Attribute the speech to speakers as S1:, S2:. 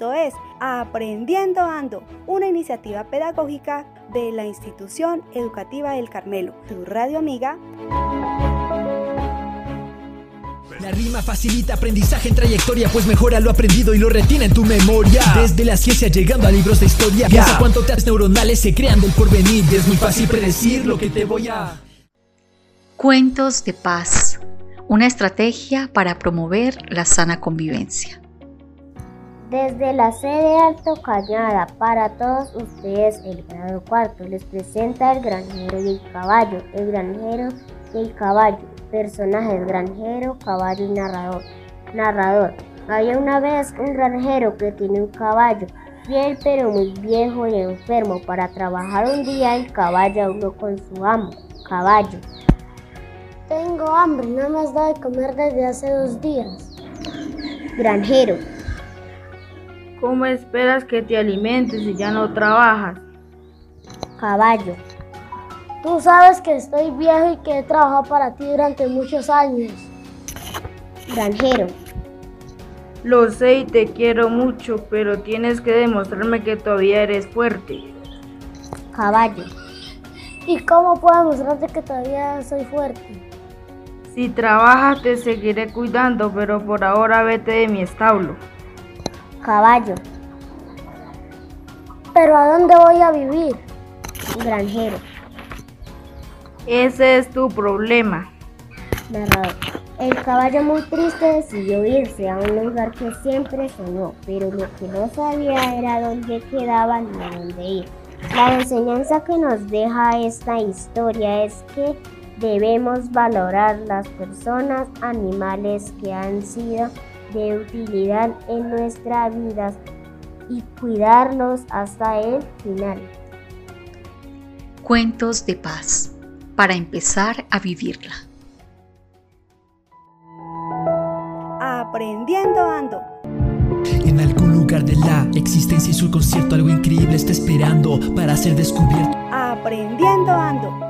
S1: Esto es Aprendiendo Ando, una iniciativa pedagógica de la Institución Educativa del Carmelo, tu radio amiga.
S2: La rima facilita aprendizaje en trayectoria, pues mejora lo aprendido y lo retiene en tu memoria. Desde la ciencia llegando a libros de historia, piensa cuánto teas neuronales se crean del porvenir. Y es muy fácil predecir lo que te voy a.
S3: Cuentos de paz, una estrategia para promover la sana convivencia.
S4: Desde la sede Alto Cañada, para todos ustedes, el grado cuarto les presenta el granjero y el caballo, el granjero y el caballo, personajes granjero, caballo y narrador. Narrador, había una vez un granjero que tiene un caballo, fiel pero muy viejo y enfermo. Para trabajar un día el caballo habló con su amo, caballo.
S5: Tengo hambre, no me has dado de comer desde hace dos días.
S4: Granjero,
S6: ¿Cómo esperas que te alimentes si ya no trabajas?
S4: caballo,
S5: Tú sabes que estoy viejo y que he trabajado para ti durante muchos años.
S4: granjero,
S6: Lo sé y te quiero mucho, pero tienes que demostrarme que todavía eres fuerte.
S4: caballo,
S5: ¿Y cómo puedo mostrarte que todavía soy fuerte?
S6: Si trabajas te seguiré cuidando, pero por ahora vete de mi establo.
S4: Caballo,
S5: ¿Pero a dónde voy a vivir?
S4: granjero,
S6: Ese es tu problema.
S4: narrador. El caballo muy triste decidió irse a un lugar que siempre soñó, pero lo que no sabía era dónde quedaba ni a dónde ir. La enseñanza que nos deja esta historia es que debemos valorar las personas, animales que han sido de utilidad en nuestra vida y cuidarlos hasta el final.
S3: Cuentos de paz, para empezar a vivirla.
S1: Aprendiendo Ando.
S2: En algún lugar de la existencia y su concierto, algo increíble está esperando para ser descubierto.
S1: Aprendiendo Ando.